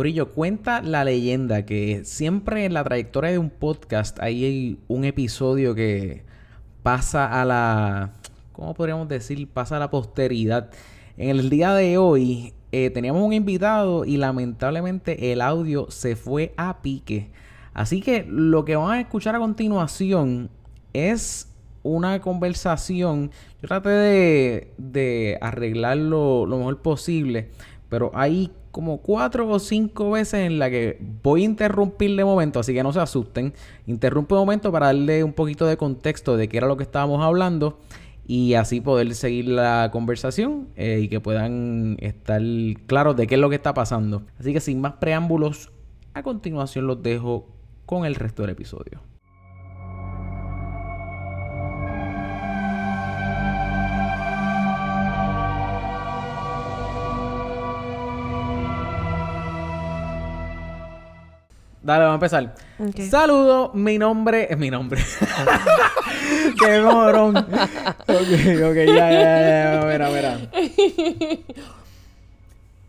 Corillo, cuenta la leyenda que siempre en la trayectoria de un podcast hay un episodio que pasa a la... ¿Cómo podríamos decir? Pasa a la posteridad. En el día de hoy eh, teníamos un invitado y lamentablemente el audio se fue a pique. Así que lo que van a escuchar a continuación es una conversación. Yo traté de, de arreglarlo lo mejor posible, pero hay como cuatro o cinco veces en la que voy a interrumpir de momento, así que no se asusten. Interrumpo de momento para darle un poquito de contexto de qué era lo que estábamos hablando y así poder seguir la conversación eh, y que puedan estar claros de qué es lo que está pasando. Así que sin más preámbulos, a continuación los dejo con el resto del episodio. Dale, vamos a empezar. Saludos, mi nombre es mi nombre. Qué morón. ok, ok, ya, ya, ya, ya, mira, mira.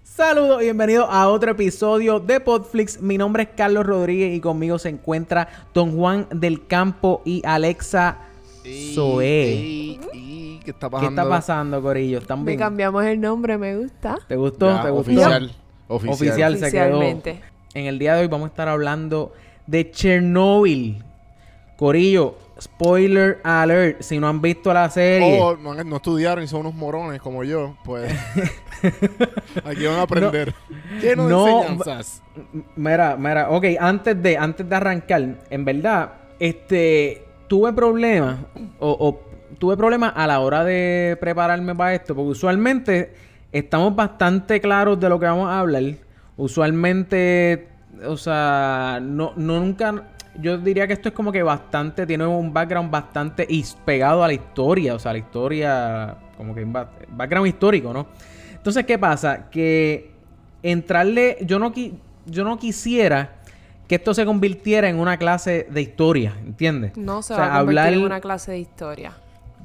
Saludos y bienvenidos a otro episodio de Podflix. Mi nombre es Carlos Rodríguez y conmigo se encuentra Don Juan del Campo y Alexa Zoe. ¿Qué está pasando? ¿Qué está pasando, Corillo? ¿Están bien? Le cambiamos el nombre, me gusta. ¿Te gustó? Ya, ¿Te gustó? Oficial. Oficial. Oficial se quedó. En el día de hoy vamos a estar hablando de Chernobyl. Corillo, spoiler alert. Si no han visto la serie. O no, no estudiaron y son unos morones como yo, pues aquí van a aprender. ¿Qué no, no, enseñanzas? Mira, mira, ok, antes de, antes de arrancar, en verdad, este, tuve problemas, o, o tuve problemas a la hora de prepararme para esto, porque usualmente estamos bastante claros de lo que vamos a hablar. Usualmente, o sea, no, no nunca, yo diría que esto es como que bastante, tiene un background bastante pegado a la historia, o sea, la historia, como que un ba- background histórico, ¿no? Entonces, ¿qué pasa? Que entrarle, yo no, qui- yo no quisiera que esto se convirtiera en una clase de historia, ¿entiendes? No se O sea, va a convertir hablar- en una clase de historia.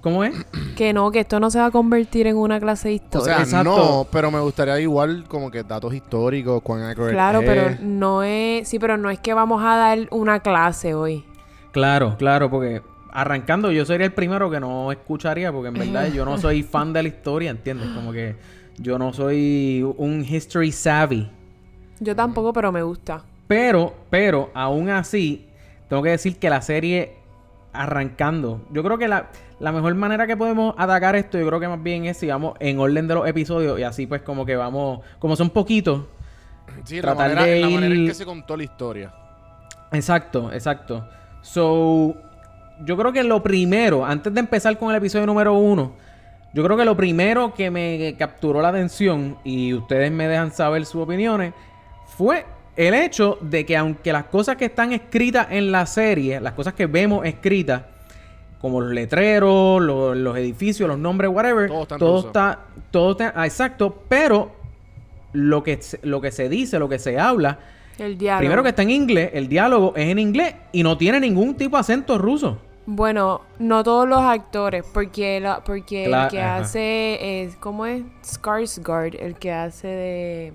¿Cómo es? Que no, que esto no se va a convertir en una clase de O historia. sea, Exacto. no, pero me gustaría igual como que datos históricos, cuán accurate claro, es. pero no es... Sí, pero no es que vamos a dar una clase hoy. Claro, claro, porque arrancando yo sería el primero que no escucharía, porque en verdad yo no soy fan de la historia, ¿entiendes? Como que yo no soy un history savvy. Yo tampoco, pero me gusta. Pero, pero, aún así, tengo que decir que la serie arrancando, yo creo que la, la mejor manera que podemos atacar esto, yo creo que más bien es si vamos en orden de los episodios y así pues como que vamos, como son poquitos. Sí, la tratar manera, de la manera en ir- que se contó la historia. Exacto, exacto. So, yo creo que lo primero, antes de empezar con el episodio número uno, yo creo que lo primero que me capturó la atención, y ustedes me dejan saber sus opiniones, fue el hecho de que aunque las cosas que están escritas en la serie, las cosas que vemos escritas, como los letreros, lo- los edificios, los nombres, whatever, Todo está en todo ruso. está, todo está, ah, exacto, pero lo que, se- lo que se dice, lo que se habla, El diálogo. Primero que está en inglés, el diálogo es en inglés y no tiene ningún tipo de acento ruso. Bueno, no todos los actores, porque la, porque Cla- el que ajá. hace es, ¿cómo es? Skarsgård, el que hace de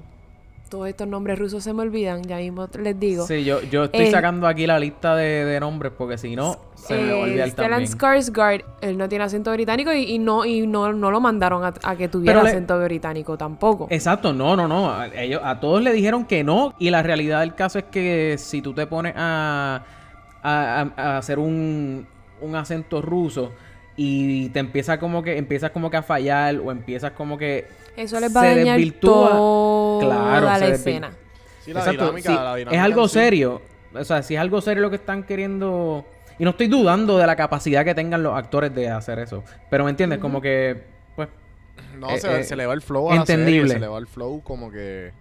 todos estos nombres rusos se me olvidan, ya mismo les digo. Sí, yo, yo estoy El- sacando aquí la lista de, de nombres porque si no, se me Eh, olvidar Stellan también. Skarsgård, él no tiene acento británico y, y no y no, no lo mandaron a, a que tuviera le- acento británico tampoco. Exacto, no, no, no. A, ellos, a todos le dijeron que no. Y la realidad del caso es que si tú te pones a, a, a- a hacer un, un acento ruso y te empieza como que empiezas como que a fallar o empiezas como que Eso les va a se dañar desvirtúa. toda Claro, la se desvir- escena. Sí, la Exacto, dinámica, sí, la dinámica es algo sí. serio. O sea, si es algo serio lo que están queriendo. Y no estoy dudando de la capacidad que tengan los actores de hacer eso. Pero me entiendes, como que. Pues. No, Eh, se, eh, se le va el flow a entendible. la serie, se le va el flow como que...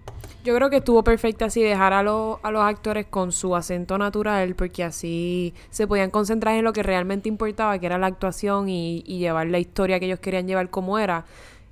Yo creo que estuvo perfecto así dejar a, los a los actores con su acento natural porque así se podían concentrar en lo que realmente importaba, que era la actuación y, y llevar la historia que ellos querían llevar como era.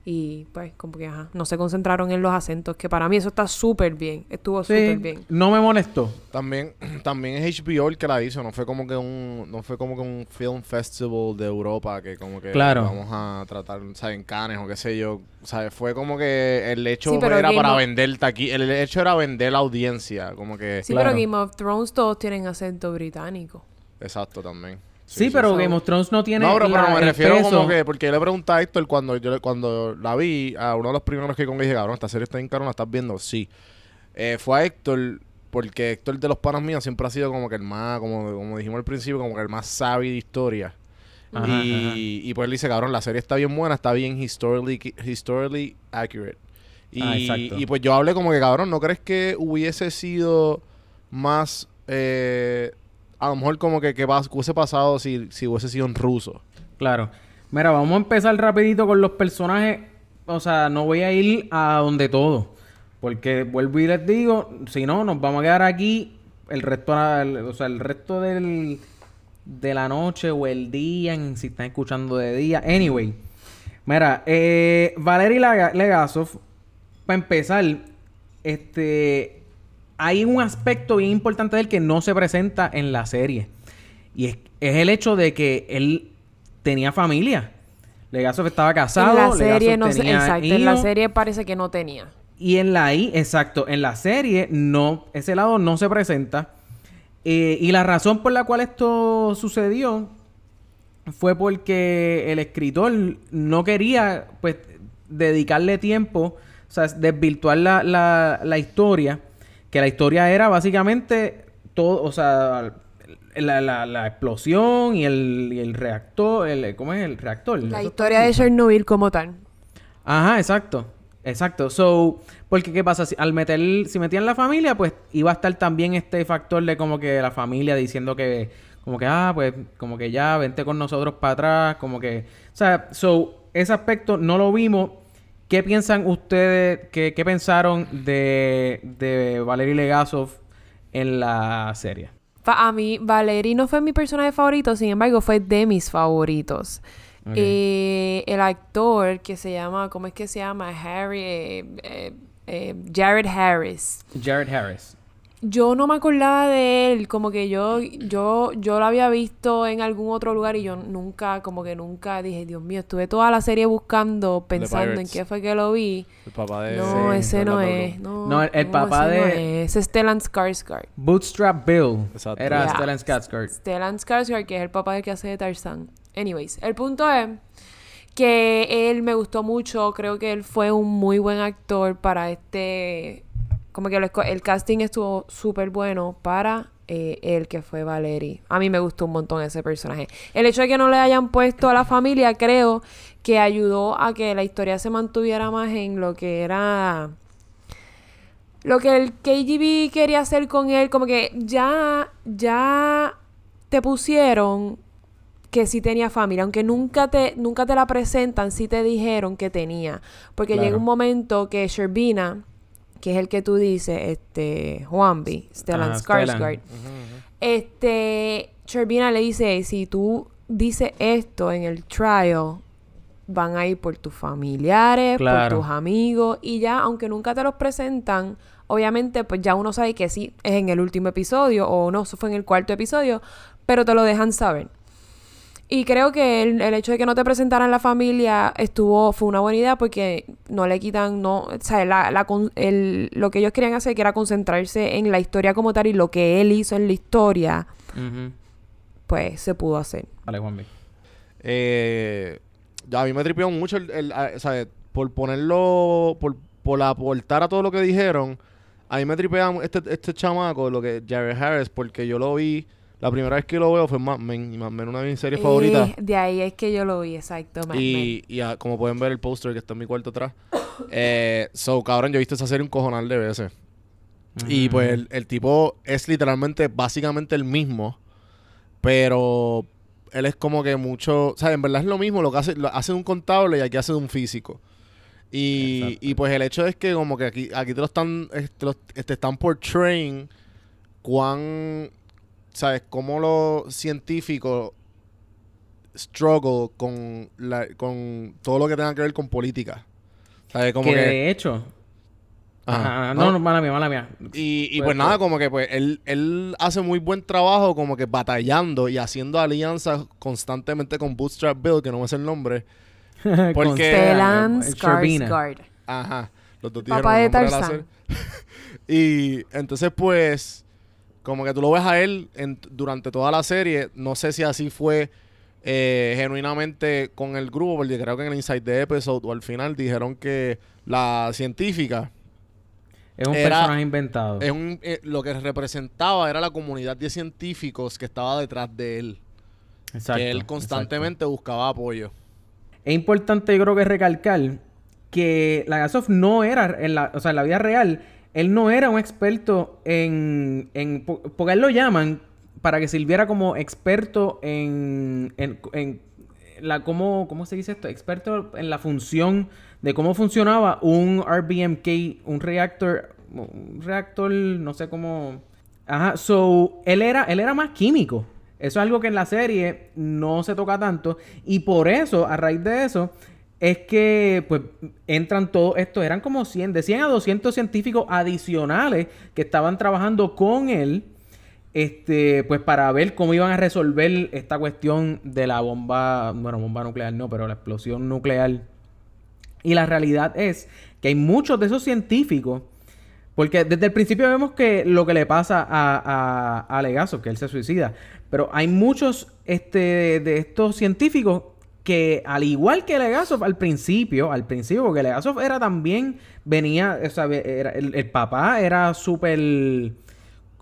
Y pues, como que, ajá, no se concentraron en los acentos, que para mí eso está súper bien. Estuvo súper bien. No me molestó. También, también es HBO el que la hizo, no fue como que un, no fue como que un film festival de Europa que como que Claro. vamos a tratar, ¿sabes? En Cannes o qué sé yo. ¿Sabes? Fue como que el hecho Sí, era para of- vender aquí, el hecho era vender la audiencia, como que Sí, Claro. pero Game of Thrones todos tienen acento británico. exacto también. Sí, pero. Game of Thrones no tiene No, pero, me refiero peso. como que, porque yo le pregunté a Héctor cuando yo cuando la vi, a uno de los primeros que con dije, cabrón, esta serie está bien cabrón, ¿la estás viendo? Sí. Eh, fue a Héctor, porque Héctor de los panas míos siempre ha sido como que el más, como, como dijimos al principio, como que el más sabio de historia. Ajá, y, ajá. y pues él dice, cabrón, la serie está bien buena, está bien historically, historically accurate. Y, Ah, exacto. y pues yo hablé como que, cabrón, ¿no crees que hubiese sido más... eh, a lo mejor como que, que hubiese pasado si, si hubiese sido en ruso? Claro. Mira, vamos a empezar rapidito con los personajes. O sea, no voy a ir a donde todo. Porque vuelvo y les digo, si no, nos vamos a quedar aquí el resto, o sea, el resto del, de la noche o el día, si están escuchando de día. Anyway, mira, eh, Valery Lega- Legasov, para empezar, este, hay un aspecto bien importante de él que no se presenta en la serie. Y es, es el hecho de que él tenía familia. Legasov estaba casado. en la serie Legasov no tenía exacto, en la serie parece que no tenía. Y en la I, exacto, en la serie no, ese lado no se presenta. Eh, y la razón por la cual esto sucedió fue porque el escritor no quería, pues, dedicarle tiempo, o sea, desvirtuar la, la, la historia, que la historia era básicamente todo, o sea, la, la, la explosión y el, y el reactor, el, ¿cómo es el reactor? La Eso historia de Chernobyl como tal. Ajá, exacto. Exacto. So, porque qué pasa, si, al meter, si metían la familia, pues iba a estar también este factor de como que la familia diciendo que, como que, ah, pues, como que ya, vente con nosotros para atrás, como que, o sea, so, ese aspecto no lo vimos. ¿Qué piensan ustedes, qué, qué pensaron de, de Valery Legasov en la serie? A mí, Valerie no fue mi personaje favorito, sin embargo, fue de mis favoritos. Eh, el actor que se llama, ¿cómo es que se llama? Harry, eh, eh, eh, Jared Harris. Jared Harris. Yo no me acordaba de él, como que yo, yo, yo lo había visto en algún otro lugar y yo nunca, como que nunca dije, Dios mío, estuve toda la serie buscando, pensando en qué fue que lo vi. El papá de... No, Sí, ese no es. No, No, el- el papá ese no de- es. Ese es Stellan Skarsgård. Bootstrap Bill. Exacto. Era Yeah. Stellan Skarsgård. Stellan Skarsgård, que es el papá del que hace de Tarzan. Anyways, el punto es que él me gustó mucho. Creo que él fue un muy buen actor para este. Como que el casting estuvo súper bueno para eh, él, que fue Valerie. A mí me gustó un montón ese personaje. El hecho de que no le hayan puesto a la familia, creo que ayudó a que la historia se mantuviera más en lo que era lo que el KGB quería hacer con él, como que ya, ya te pusieron que sí tenía familia, aunque nunca te, nunca te la presentan, sí te dijeron que tenía. Porque Claro. llega un momento que Sherbina, que es el que tú dices, este, Juanbi, Stellan. Skarsgård, este, Sherbina le dice, si tú dices esto en el trial, van a ir por tus familiares, Claro. por tus amigos, y ya, aunque nunca te los presentan, obviamente, pues ya uno sabe que sí es en el último episodio, o no, eso fue en el cuarto episodio, pero te lo dejan saber. Y creo que el, el hecho de que no te presentaran la familia estuvo, fue una buena idea porque no le quitan, no, o sea, la, la con- el- lo que ellos querían hacer que era concentrarse en la historia como tal y lo que él hizo en la historia, pues se pudo hacer. Vale, Juanvi. Eh, ya a mí me tripeó mucho el, el- a- ¿sabes? Por ponerlo, por, por aportar a todo lo que dijeron, a mí me tripea este, este chamaco, lo que Jared Harris, porque yo lo vi, la primera vez que lo veo fue en Mad Men, y Mad Men una de mis series favoritas. De ahí es que yo lo vi, exacto. Mad Men. Y, y ah, como pueden ver el póster que está en mi cuarto atrás. eh, so, cabrón, yo he visto esa serie un cojonal de veces. Y pues el, el tipo es literalmente, básicamente el mismo. Pero él es como que mucho. O sea, en verdad es lo mismo. Lo que hace, lo hace de un contable y aquí hace de un físico. Y, y pues el hecho es que como que aquí, aquí te lo están. Te, lo- te están portraying cuán. ¿Sabes? Cómo los científicos struggle con, la, con todo lo que tenga que ver con política. ¿Sabes? Como que, que... de hecho... Ajá. Ajá, No. no, no, mala mía, mala mía. Y, y Pues, pues nada, pues. como que pues él, él hace muy buen trabajo como que batallando y haciendo alianzas constantemente con Bootstrap Bill, que no me sé el nombre. Con Porque- Stellan. Skarsgård. Ajá. Los dos Papá de Tarzán. y entonces pues como que tú lo ves a él en- durante toda la serie. No sé si así fue eh, genuinamente con el grupo, porque creo que en el Inside the Episode o al final dijeron que la científica Es un Era- personaje inventado. es un, eh, lo que representaba era la comunidad de científicos que estaba detrás de él. Exacto, que él exacto. constantemente buscaba apoyo. Es importante, yo creo que recalcar que Lagasov no era, en la, o sea, en la vida real, él no era un experto en, en po- porque él lo llaman para que sirviera como experto en, en, en la, ¿cómo, ¿cómo se dice esto? Experto en la función de cómo funcionaba un RBMK, un reactor, un reactor, no sé cómo... Ajá, so, él era, él era más químico. Eso es algo que en la serie no se toca tanto. Y por eso, a raíz de eso, es que pues entran todos estos, eran como 100, de 100 a 200 científicos adicionales que estaban trabajando con él, este, pues para ver cómo iban a resolver esta cuestión de la bomba, bueno, bomba nuclear no, pero la explosión nuclear. Y la realidad es que hay muchos de esos científicos, porque desde el principio vemos que lo que le pasa a, a, a Legasov, que él se suicida, pero hay muchos este, de estos científicos que al igual que Legasov al principio, al principio, porque Legasov era también, venía, o sea, era- el, el papá era súper,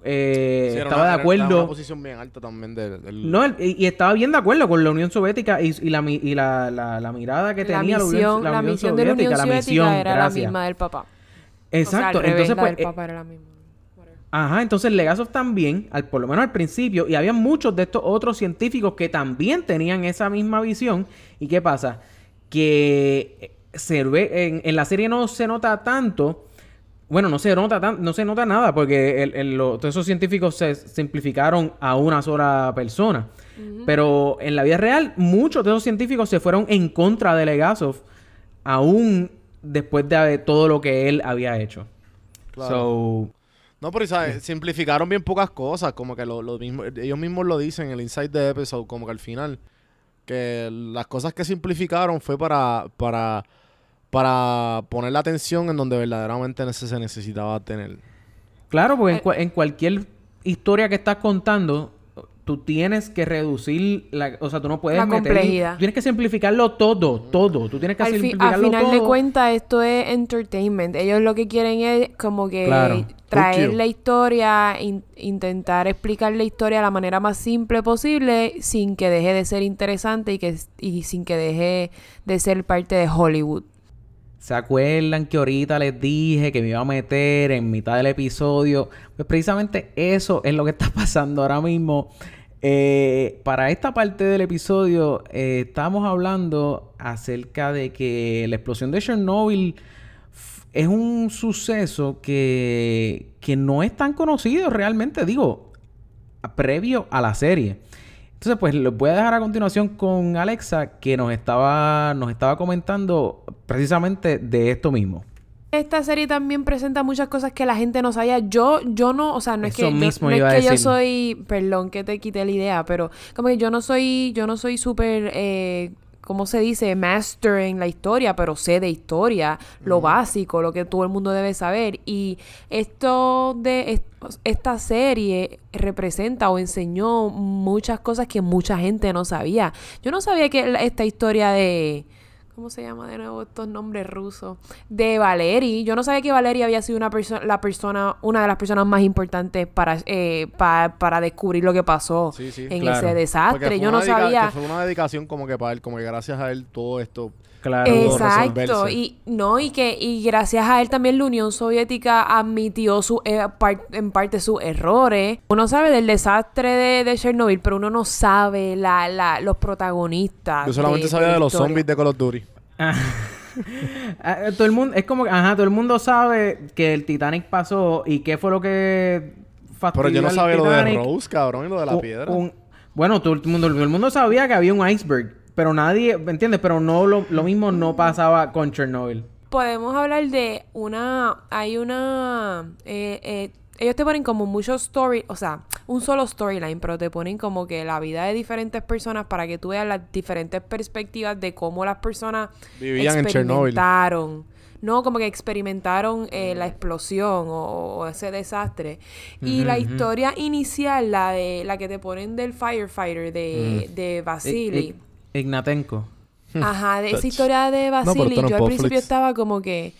eh, Sí, estaba una- de acuerdo. una posición bien alta también del... del- No, y, y estaba bien de acuerdo con la Unión Soviética y, y la, y la, la- la mirada que La tenía misión, la la Unión, misión de la Unión Soviética, la Soviética misión, era gracias. la misma del papá. Exacto, O sea, al revés, entonces la pues... del eh, papá era la misma. Ajá, entonces Legasov también, al, por lo menos al principio, y había muchos de estos otros científicos que también tenían esa misma visión. ¿Y qué pasa? Que eh, se ve, en, en la serie no se nota tanto, bueno, no se nota tan, no se nota nada, porque el- el- lo- todos esos científicos se simplificaron a una sola persona. Pero en la vida real, muchos de esos científicos se fueron en contra de Legasov, aún después de todo lo que él había hecho. Claro. So, No, pero ¿sabes? simplificaron bien pocas cosas, como que lo, lo mismo, ellos mismos lo dicen en el Inside the Episode, como que al final, que las cosas que simplificaron fue para, para, para poner la atención en donde verdaderamente se necesitaba tener. Claro, porque en, Eh, en cualquier historia que estás contando, tú tienes que reducir la, o sea, tú no puedes La meter- complejidad. tú tienes que simplificarlo todo, todo. Tú tienes que Al, fi- a simplificarlo final todo. de cuentas, esto es entertainment. Ellos lo que quieren es como que Claro. traer la historia, in- intentar explicar la historia de la manera más simple posible, sin que deje de ser interesante y, que, y sin que deje de ser parte de Hollywood. ¿Se acuerdan que ahorita les dije que me iba a meter en mitad del episodio? Pues precisamente eso es lo que está pasando ahora mismo. Eh, para esta parte del episodio eh, estamos hablando acerca de que la explosión de Chernobyl es un suceso que, que no es tan conocido realmente, digo, previo a la serie. Entonces, pues les voy a dejar a continuación con Alexa, que nos estaba, nos estaba comentando precisamente de esto mismo. Esta serie también presenta muchas cosas que la gente no sabía. Yo, yo no, o sea, no es que, yo, mismo no iba es que yo soy, perdón que te quité la idea, pero como que yo no soy, yo no soy súper, eh, ¿cómo se dice? Master en la historia, pero sé de historia, lo básico, lo que todo el mundo debe saber. Y esto de est- esta serie representa o enseñó muchas cosas que mucha gente no sabía. Yo no sabía que esta historia de ¿Cómo se llama de nuevo estos nombres rusos? De Valeri. Yo no sabía que Valeri había sido una persona, la persona, una de las personas más importantes para, eh, pa- para descubrir lo que pasó Sí, sí, en claro. ese desastre. Yo no sabía. que fue una dedicación como que para él, como que gracias a él todo esto. Claro. Exacto, y no, y que, y gracias a él también la Unión Soviética admitió su, eh, par- en parte sus errores. Uno sabe del desastre de, de Chernobyl, pero uno no sabe la, la, los protagonistas. Yo solamente de- sabía de los historia. zombies de Call of Duty. Ah, todo el mundo, es como ajá, todo el mundo sabe que el Titanic pasó y qué fue lo que Pero yo no sabía lo de. Rose, cabrón, y lo de la Un- piedra. un- bueno, todo el mundo, todo el mundo sabía que había un iceberg, pero nadie, ¿me entiendes? Pero no lo, lo mismo no pasaba con Chernobyl. podemos hablar de una. Hay una. eh, eh, ellos te ponen como muchos story, o sea, un solo storyline, pero te ponen como que la vida de diferentes personas para que tú veas las diferentes perspectivas de cómo las personas Vivían en Chernobyl. experimentaron. No, como que experimentaron eh, la explosión o, o ese desastre. Y la historia inicial, la de la que te ponen del firefighter de, de Vasily. Ig- Ignatenko. Ajá, de esa historia de Vasily, no yo al principio estaba como que.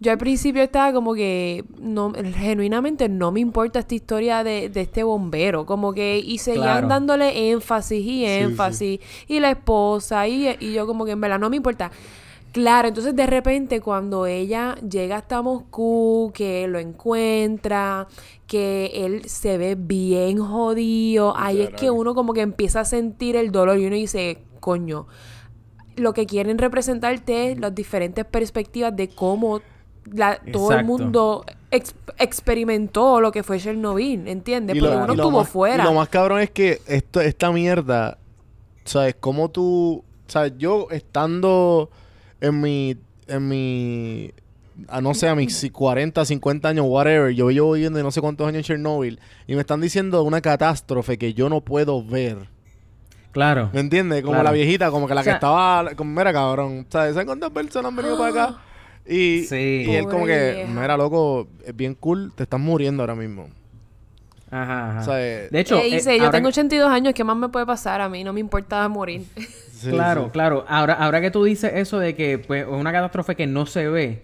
Yo al principio estaba como que. no Genuinamente no me importa esta historia de, de este bombero. Como que. Y seguían Claro. dándole énfasis y sí. énfasis. Y la esposa. Y, y yo como que en verdad no me importa. Claro, entonces de repente cuando ella llega hasta Moscú, que lo encuentra, que él se ve bien jodido, ahí es que uno como que empieza a sentir el dolor y uno dice, coño, lo que quieren representarte es las diferentes perspectivas de cómo la- todo el mundo ex- experimentó lo que fue Chernobyl, ¿entiendes? Porque lo- uno estuvo más- fuera. Y lo más cabrón es que esto, esta mierda, ¿sabes? Como tú, ¿sabes? Yo estando en mi, en mi, a no sé, a mis si- 40, 50 años, whatever, yo llevo viviendo no sé cuántos años en Chernobyl y me están diciendo una catástrofe que yo no puedo ver. Claro. ¿Me entiendes? Como Claro. la viejita, como que la O sea- que estaba, como, mira cabrón, ¿sabes? ¿Sabes cuántas personas han venido para acá? Y, Sí. y él como que, mira loco, es bien cool, te estás muriendo ahora mismo. Ajá, ajá. O sea, eh, de hecho, Eh, eh, dice, yo ahora tengo que- 82 años, ¿qué más me puede pasar? A mí no me importa morir. sí, claro, sí. claro. Ahora, ahora que tú dices eso de que pues, es una catástrofe que no se ve,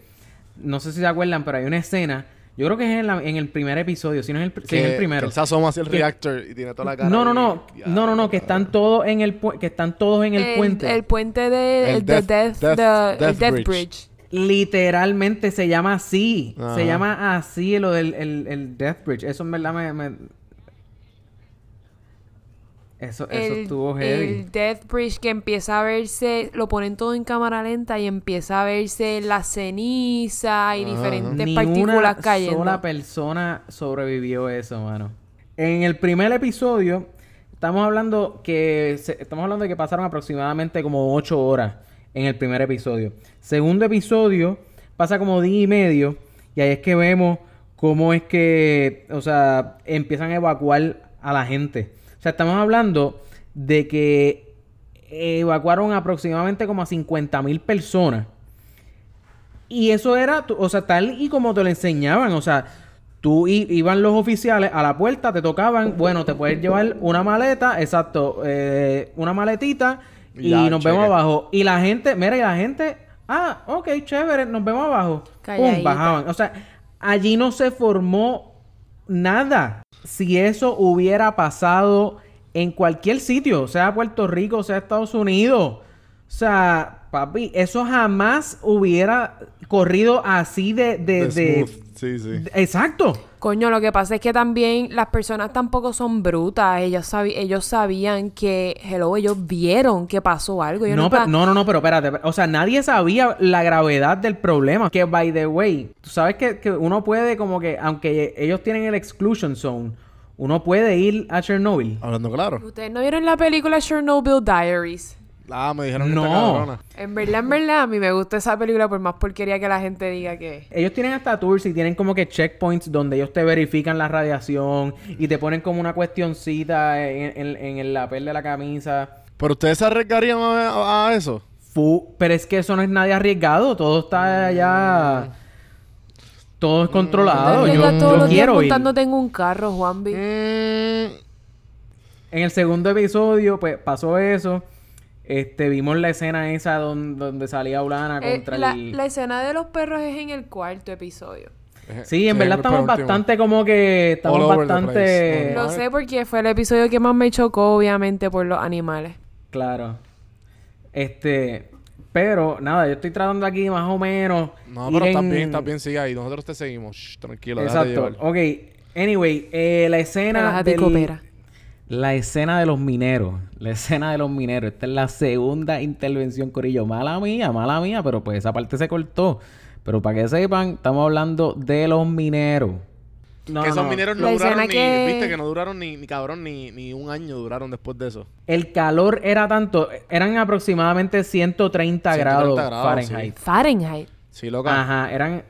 no sé si se acuerdan, pero hay una escena, yo creo que es en, la- en el primer episodio, si no es el, pr- sí, es Que- el primero. que él se asoma hacia el Que- reactor y tiene toda la cara. No, no, no, Ya, no, no, no, que están todos en el que están todos en el, puente. El puente de, El de Death- Death, Death- the- el Death Death Bridge. Bridge. Literalmente se llama así. Ajá. Se llama así lo del el, el Death Bridge. Eso en verdad me... me- Eso, eso el, estuvo heavy. el Death Bridge que empieza a verse, lo ponen todo en cámara lenta y empieza a verse la ceniza y diferentes Ni partículas una cayendo. sola persona sobrevivió eso, mano. En el primer episodio estamos hablando que se- estamos hablando de que pasaron aproximadamente como ocho horas en el primer episodio. Segundo episodio pasa como día y medio y ahí es que vemos cómo es que, o sea, empiezan a evacuar a la gente. O sea, estamos hablando de que evacuaron aproximadamente como a 50 mil personas. Y eso era, o sea, tal y como te lo enseñaban, o sea, tú iban los oficiales a la puerta, te tocaban, bueno, te puedes llevar una maleta, exacto, eh, una maletita y Ya, nos vemos abajo. Y la gente, mira, y la gente, ah, ok, chévere, nos vemos abajo. Pum, bajaban. O sea, allí no se formó nada. Si eso hubiera pasado en cualquier sitio, sea Puerto Rico, sea Estados Unidos, o sea, papi, eso jamás hubiera corrido así de... de, De. Sí, sí. exacto. Coño, lo que pasa es que también las personas tampoco son brutas. Ellos, sabi- ellos sabían que, hello, ellos vieron que pasó algo. Ellos No, nunca- pero- no, no, no, pero espérate. O sea, nadie sabía la gravedad del problema. Que, by the way, tú sabes que, que uno puede como que, aunque ellos tienen el exclusion zone, uno puede ir a Chernobyl. Hablando claro. ¿Ustedes no vieron la película Chernobyl Diaries? Ah, me dijeron que No. está cabrona. En verdad, en verdad, a mí me gusta esa película por más porquería que la gente diga que... Ellos tienen hasta tours y tienen como que checkpoints donde ellos te verifican la radiación y te ponen como una cuestioncita en, en- en el lapel de la camisa. Pero ustedes se arriesgarían a, eso. Fu- pero es que eso no es nadie arriesgado, todo está allá. Todo es controlado. Te Yo, todos yo los días quiero ir. en un carro, Juanvi. Mm, En el segundo episodio, pues pasó eso. Este, vimos la escena esa don- donde salía Ulana Eh, contra la, el. la escena de los perros es en el cuarto episodio. Sí, en verdad el estamos bastante como que. Estamos bastante. Lo sé porque fue el episodio que más me chocó, obviamente, por los animales. Claro. Este. Pero, nada, yo estoy tratando aquí más o menos. No, pero está en- bien, está bien, sigue ahí. Nosotros te seguimos. Shh, tranquilo, Exacto. Ok. Anyway, eh, la escena. Del- coopera. La escena de los mineros. La escena de los mineros. Esta es la segunda intervención, Corillo. Mala mía, mala mía, pero pues esa parte se cortó. Pero para que sepan, estamos hablando de los mineros. No, que esos no. mineros no La duraron ni... que- Viste que no duraron ni, ni cabrón ni, ni un año duraron después de eso. El calor era tanto, eran aproximadamente 130, 130 grados, grados, Fahrenheit. Fahrenheit. Sí, loca. Ajá, eran,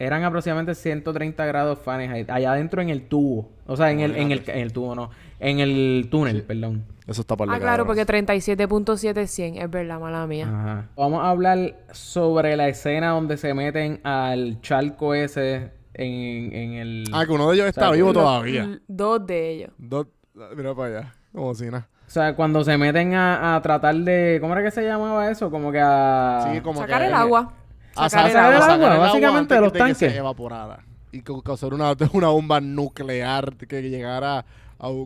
eran aproximadamente 130 grados Fahrenheit. Allá adentro en el tubo. O sea, en el, en el, en el tubo, no. En el túnel, perdón. Eso está por Ah, claro, porque 37.7 es 100. Es verdad, mala mía. Ajá. Vamos a hablar sobre la escena donde se meten al charco ese en, en el... Ah, que uno de ellos está vivo Lo- todavía. Dos de ellos. Dos- Mira para allá. Como si nada. O sea, cuando se meten a, a tratar de... ¿Cómo era que se llamaba eso? Como que a... Sí, como Sacar que- el agua. A Sacar el sacar el agua. agua, sacar básicamente, de los que se tanques. evaporara. Y ca- causar una, una bomba nuclear que llegara.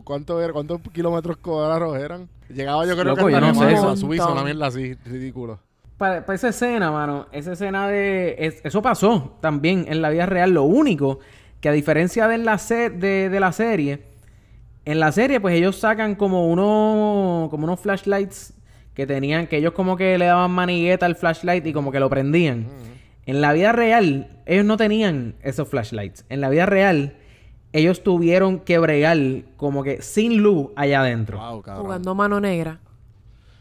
¿Cuánto era? ¿Cuántos kilómetros cuadrados eran? Llegaba yo creo Loco, que yo no sé eso. a Suiza, una mierda así. Ridículo. Para, esa escena, mano, esa escena de... es- eso pasó también en la vida real. Lo único que a diferencia de la, se- de, de la serie, en la serie pues ellos sacan como unos, como unos flashlights que tenían, que ellos como que le daban manigueta al flashlight y como que lo prendían. En la vida real, ellos no tenían esos flashlights. En la vida real, ellos tuvieron que bregar como que sin luz allá adentro. Wow. Jugando mano negra.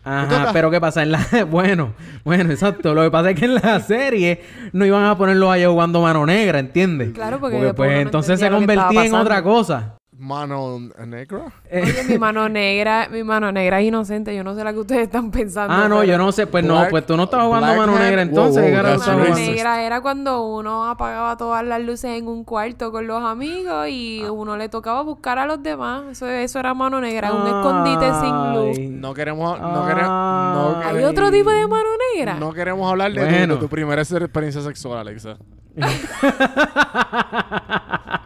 Ajá, pero ¿qué pasa? En la... Bueno, bueno, exacto. Lo que pasa es que en la serie no iban a ponerlos allá jugando mano negra, ¿entiendes? Claro, porque pues uno no entonces se convertía en otra cosa. Mano negra. Eh, Oye, mi mano negra, mi mano negra es inocente. Yo no sé la que ustedes están pensando. ah, no, yo no sé. Pues no, pues tú no estabas jugando mano Hand- negra entonces. wow, ¿qué carajo that's estabas Mano racist. negra era cuando uno apagaba todas las luces en un cuarto con los amigos y Ah. uno le tocaba buscar a los demás. Eso, eso era mano negra, un escondite sin luz. No queremos... No queremos... No Ay. ¿Hay queremos- otro tipo de mano negra? No queremos hablar de, tu- Bueno. de tu, primera experiencia sexual, Alexa.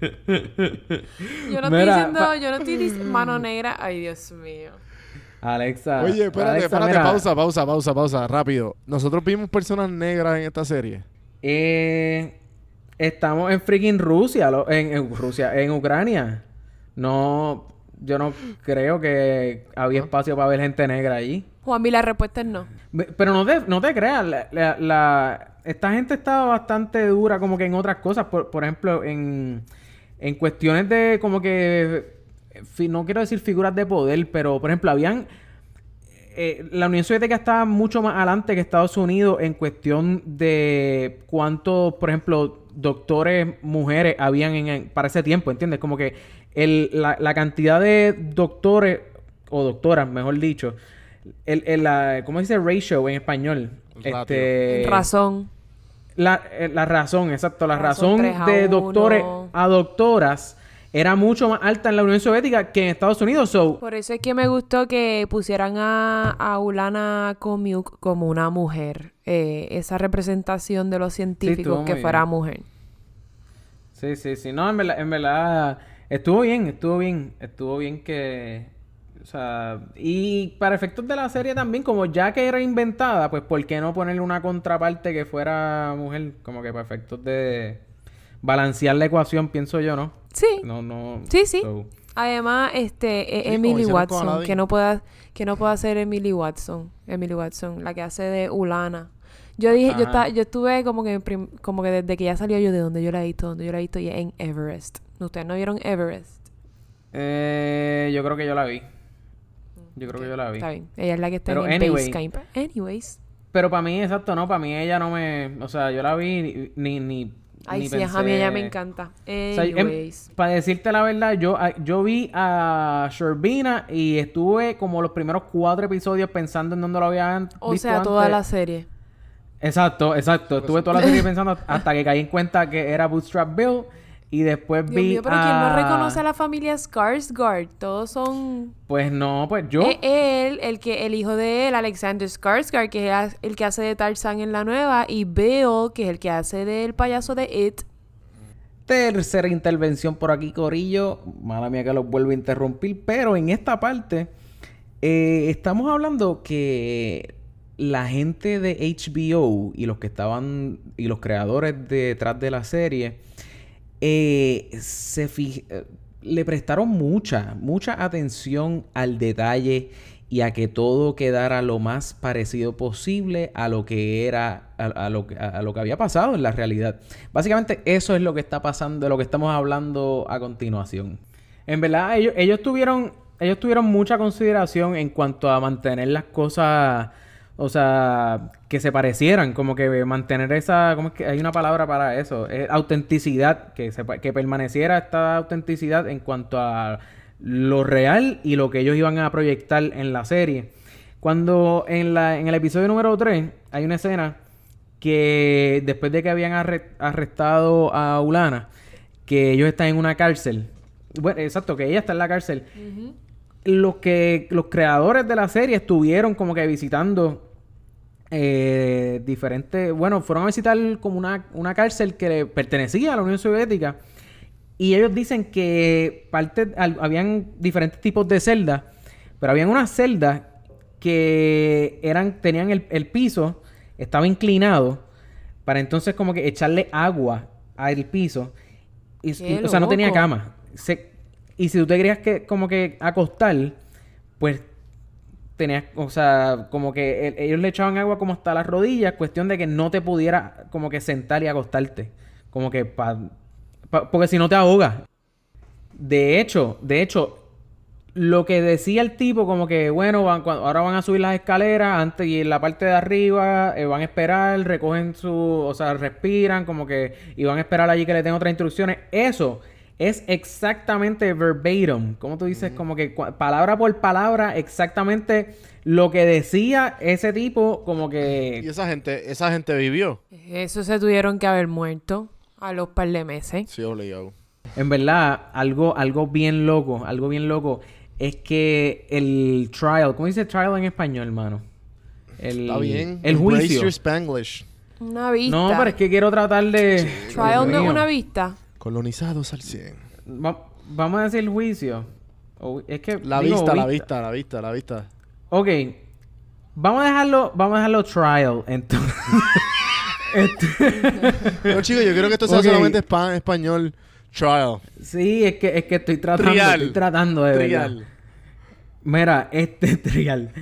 Yo no Mira, estoy diciendo, yo no estoy diciendo mano negra. Ay, Dios mío. Alexa. Oye, espérate, Alexa, espérate, mira, pausa, pausa, pausa, pausa, rápido. Nosotros vimos personas negras en esta serie. Eh, estamos en freaking Rusia, lo- en, en Rusia, en Ucrania. No, yo no creo que había espacio para ver gente negra allí. Juan, la respuesta es no. Pero no te, no te creas, la, la- la- esta gente estaba bastante dura como que en otras cosas. Por, por ejemplo, en, en cuestiones de como que, no quiero decir figuras de poder, pero por ejemplo, habían... eh, la Unión Soviética estaba mucho más adelante que Estados Unidos en cuestión de cuántos, por ejemplo, doctores mujeres habían en, en- para ese tiempo, ¿entiendes? Como que el, la, la cantidad de doctores, o doctoras, mejor dicho, el, el, la, ¿cómo se dice ratio en español? Este, Razón. La, eh, la razón, exacto. La Razón razón, 3 a de 1. doctores a doctoras era mucho más alta en la Unión Soviética que en Estados Unidos. So, Por eso es que me gustó que pusieran a, a Ulana Komiuk como una mujer. Eh, esa representación de los científicos que fuera bien. mujer. Sí, sí, sí. No, en verdad, en verdad estuvo bien, estuvo bien. Estuvo bien que... O sea, y para efectos de la serie también, como ya que era inventada, pues ¿por qué no ponerle una contraparte que fuera mujer? Como que para efectos de balancear la ecuación, pienso yo, ¿no? Sí. No, no. Sí, sí. so, Además, este, eh, Sí, Emily Watson, que no pueda, que no pueda ser Emily Watson, Emily Watson, la que hace de Ulana. Yo dije, yo, esta- yo estuve como que, prim- como que desde que ya salió yo de donde yo la he visto, donde yo la he visto y es en Everest. ¿Ustedes no vieron Everest? eh, yo creo que yo la vi. Yo creo que yo la vi. Está bien. Ella es la que está Pero en el anyway. Basecamp. Anyways. Pero para mí, exacto, no, para mí ella no me... O sea, yo la vi ni... ni, ni Ay, ni sí, a mí ella me encanta. O sea, em- Anyways. para decirte la verdad, yo, a- yo vi a Sherbina y estuve como los primeros cuatro episodios pensando en dónde lo había an- o visto sea, toda antes. la serie. Exacto, exacto. Estuve toda la serie pensando hasta que caí en cuenta que era Bootstrap Bill y después Dios vi mío, pero ¿quién no a- reconoce a la familia Skarsgård? Todos son... Pues no, pues yo... Es él, el que el hijo de él, Alexander Skarsgård, que es el que hace de Tarzan en la nueva, y Bill, que es el que hace del payaso de It. Tercera intervención por aquí, Corillo. Mala mía que los vuelvo a interrumpir. Pero en esta parte eh, estamos hablando que la gente de HBO y los que estaban y los creadores detrás de la serie eh, se eh, le prestaron mucha, mucha atención al detalle y a que todo quedara lo más parecido posible a lo que era, a, lo, a lo que había pasado en la realidad. Básicamente eso es lo que está pasando, de lo que estamos hablando a continuación. En verdad, ellos, ellos tuvieron, ellos tuvieron mucha consideración en cuanto a mantener las cosas, o sea, que se parecieran, como que mantener esa, ¿cómo es que hay una palabra para eso? Autenticidad, que, se, que permaneciera esta autenticidad en cuanto a lo real y lo que ellos iban a proyectar en la serie. Cuando en, la, en el episodio número 3 hay una escena que después de que habían arrestado a Ulana, que ellos están en una cárcel. Bueno, exacto, que ella está en la cárcel. Los que los creadores de la serie estuvieron como que visitando eh, diferentes, bueno, fueron a visitar como una, una cárcel que pertenecía a la Unión Soviética. Y ellos dicen que parte, habían diferentes tipos de celdas, pero habían unas celdas que eran, tenían el, el, piso, estaba inclinado, para entonces como que echarle agua al piso. Y, o sea, no tenía cama. y si tú te querías que como que acostar, pues tenías, o sea, como que ellos le echaban agua como hasta las rodillas, cuestión de que no te pudiera como que sentar y acostarte. Como que para... porque si no te ahogas. De hecho, de hecho, lo que decía el tipo, como que, bueno, van, ahora van a subir las escaleras, antes y en la parte de arriba eh, van a esperar, recogen su, o sea, respiran, como que, y van a esperar allí que le den otras instrucciones. Eso es exactamente verbatim. Como tú dices, como que palabra por palabra, exactamente lo que decía ese tipo, como que. Y esa gente, esa gente vivió. Eso se tuvieron que haber muerto a los par de meses. Sí, obligado. En verdad, algo, algo bien loco, algo bien loco, es que el trial, ¿cómo dice trial en español, hermano? El, Está bien. El juicio. Spanglish. Una vista. No, pero es que quiero tratar de. Trial no es una vista. Colonizados al 100. vamos a decir juicio. es que la vista, la vista, la vista, la vista. Ok. Vamos a dejarlo, vamos a dejarlo trial, entonces. no, chicos, yo creo que esto sea solamente español. Trial. Sí, es que, es que estoy tratando, estoy tratando de trial. Mira, este trial.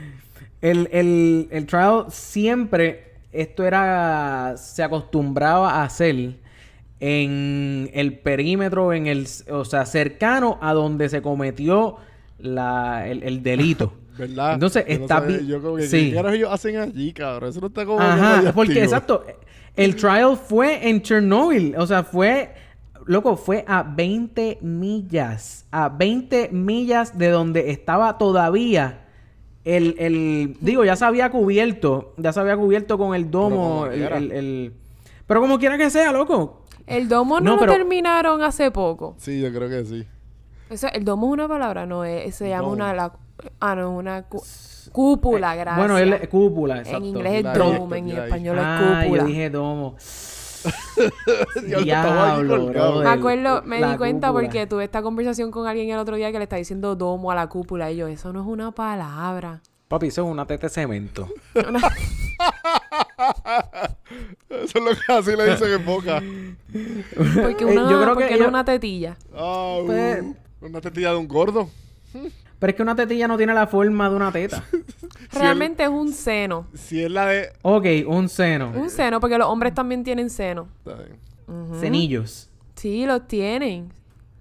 El, el, el trial siempre, esto era, se acostumbraba a hacer en el perímetro, en el, o sea, cercano a donde se cometió la, el, delito. ¿Verdad? Entonces está bien. Yo como que, sí. ¿qué ellos hacen allí, cabrón? Eso no está como. Ajá, porque exacto. El trial fue en Chernobyl. O sea, fue. Loco, fue a 20 millas. A 20 millas de donde estaba todavía. El, el, digo, ya se había cubierto, ya se había cubierto con el domo, el, el, pero como quiera que sea, loco, el domo no, lo terminaron hace poco. Sí, yo creo que sí. el domo es una palabra, no es, se llama una la, ah no, una cúpula, eh, gracias. Bueno, es cúpula, exacto. En inglés es domo, en español es cúpula. Ah, yo dije domo. Diablo, me acuerdo, me di cuenta porque tuve esta conversación con alguien el otro día que le está diciendo domo a la cúpula y yo, eso no es una palabra. Papi, eso es una teta de cemento. Eso es lo que así le dicen en boca. Porque una, eh, yo creo que una tetilla. Ah, pues, una tetilla de un gordo. Pero es que una tetilla no tiene la forma de una teta. Realmente es un seno. Si es la de... Ok, un seno. Un seno, porque los hombres también tienen seno. Cenillos. Sí, los tienen.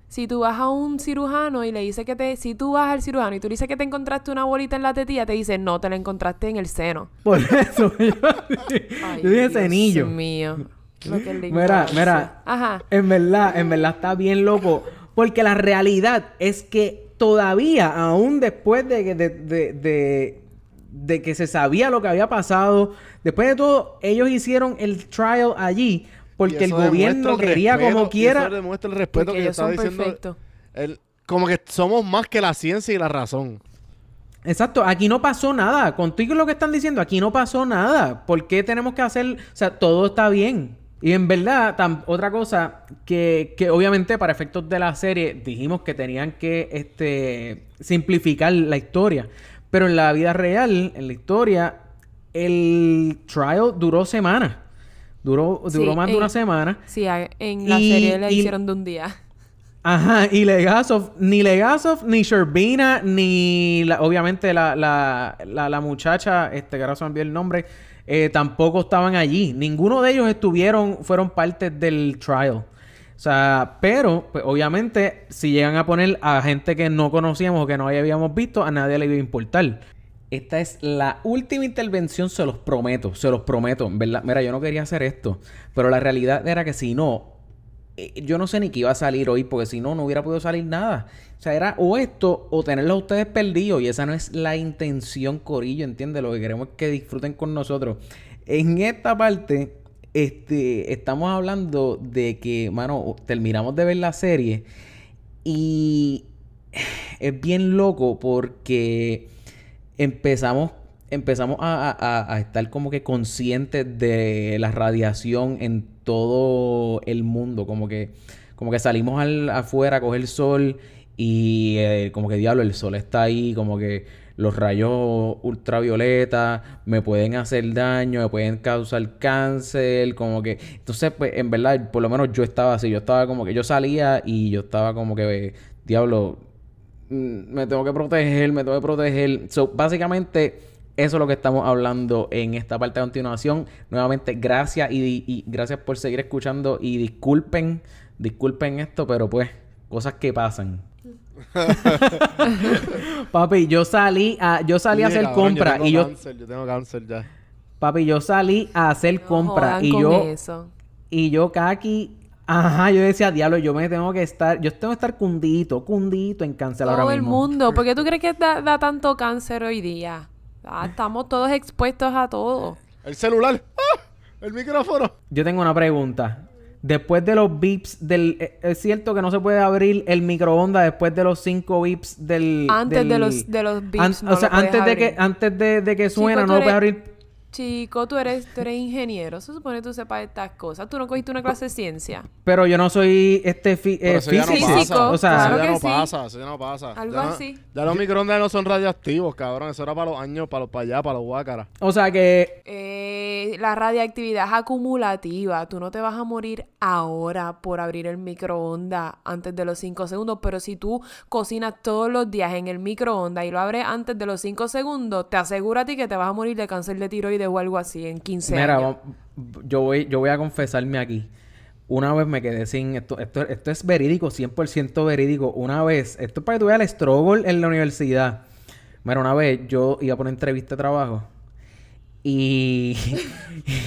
Si tú vas a un cirujano y le dices que te... Si tú vas al cirujano y tú le dices que te encontraste una bolita en la tetilla, te dice, no, te la encontraste en el seno. Por eso yo, dije cenillo. Dios mío. mira, mira. Ajá. En verdad, en verdad está bien loco. Porque la realidad es que todavía, aún después de que, de, de, de que se sabía lo que había pasado, después de todo, ellos hicieron el trial allí porque el gobierno quería como quiera. Eso demuestra el respeto que estaba diciendo. El, como que somos más que la ciencia y la razón. Exacto, aquí no pasó nada. Contigo lo que están diciendo, aquí no pasó nada. ¿Por qué tenemos que hacer? O sea, todo está bien. Y en verdad, otra cosa que, que, obviamente para efectos de la serie dijimos que tenían que este, simplificar la historia. Pero en la vida real, en la historia, el trial duró semanas. Duró, duró más de una semana. Sí, en la serie le hicieron de un día. Ajá, y Legasov, ni Legasov, ni Sherbina, ni obviamente la, la, la, muchacha, este que ahora se me olvidó el nombre, eh, tampoco estaban allí. Ninguno de ellos estuvieron, fueron parte del trial. O sea, pero, pues, obviamente, si llegan a poner a gente que no conocíamos o que no habíamos visto, a nadie le iba a importar. Esta es la última intervención, se los prometo, se los prometo, ¿verdad? Mira, yo no quería hacer esto, pero la realidad era que si no, eh, yo no sé ni qué iba a salir hoy, porque si no, no hubiera podido salir nada. O sea, era o esto o tenerlos a ustedes perdidos, y esa no es la intención, Corillo, ¿entiendes? Lo que queremos es que disfruten con nosotros. En esta parte, este, estamos hablando de que, mano, terminamos de ver la serie y es bien loco porque empezamos, empezamos a, estar como que conscientes de la radiación en todo el mundo. Como que, como que salimos al, afuera a coger sol y eh, como que diablo, el sol está ahí, como que los rayos ultravioleta me pueden hacer daño, me pueden causar cáncer, como que... Entonces, pues, en verdad, por lo menos yo estaba así, yo estaba como que yo salía y yo estaba como que, diablo, me tengo que proteger, me tengo que proteger. So, básicamente, eso es lo que estamos hablando en esta parte de continuación. Nuevamente, gracias y, y gracias por seguir escuchando y disculpen, disculpen esto, pero pues, cosas que pasan. Papi, yo salí a, yo salí a hacer compra y yo. yo tengo cáncer ya. Papi, yo salí a hacer compra y yo. Y yo, Kaki, ajá, yo decía, diablo, yo me tengo que estar, yo tengo que estar cundito, cundito en cáncer Todo ahora mismo. el mundo, ¿por qué tú crees que da, tanto cáncer hoy día? Ah, estamos todos expuestos a todo. El celular, ¡Ah! el micrófono. Yo tengo una pregunta después de los bips del... Eh, es cierto que no se puede abrir el microondas después de los cinco bips del... Antes de los de los bips O sea, antes de que antes de, de que suena no lo puedes abrir Chico, tú eres, tú eres ingeniero. Se supone que tú sepas estas cosas. Tú no cogiste una clase de ciencia. Pero yo no soy este eh, físico. O sea, eso ya no pasa. Eso ya no pasa. Algo así. ya los microondas no son radioactivos, cabrón. Eso era para los años, para los para allá, para los guácaras. O sea que... Eh, la radiactividad es acumulativa. Tú no te vas a morir ahora por abrir el microondas antes de los 5 segundos. Pero si tú cocinas todos los días en el microondas y lo abres antes de los 5 segundos, te aseguro a ti que te vas a morir de cáncer de tiroides o algo así en 15 años. Mira, yo voy, yo voy a confesarme aquí. Una vez me quedé sin... Esto, esto, esto es verídico, 100% verídico. Una vez... Esto es para que tú veas el struggle en la universidad. Mira, una vez yo iba a poner entrevista de trabajo. Y...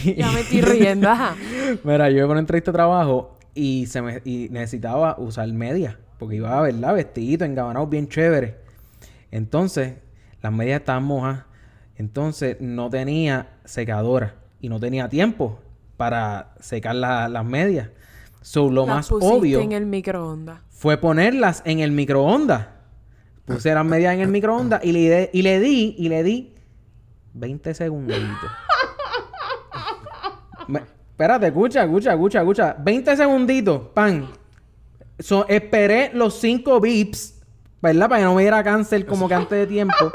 ya me estoy riendo, ajá. Mira, yo iba a poner entrevista de trabajo y, se me, y necesitaba usar medias. Porque iba a verla vestidito, engabanado, bien chévere. Entonces, las medias estaban mojas. Entonces no tenía secadora y no tenía tiempo para secar las medias. So, lo más obvio en el microondas. fue ponerlas en el microondas. Puse las medias en el microondas y le, y le di, y le di 20 segunditos. espérate, escucha, escucha, escucha, escucha. 20 segunditos, pan. esperé los 5 bips, ¿verdad? Para que no me diera cáncer como que antes de tiempo.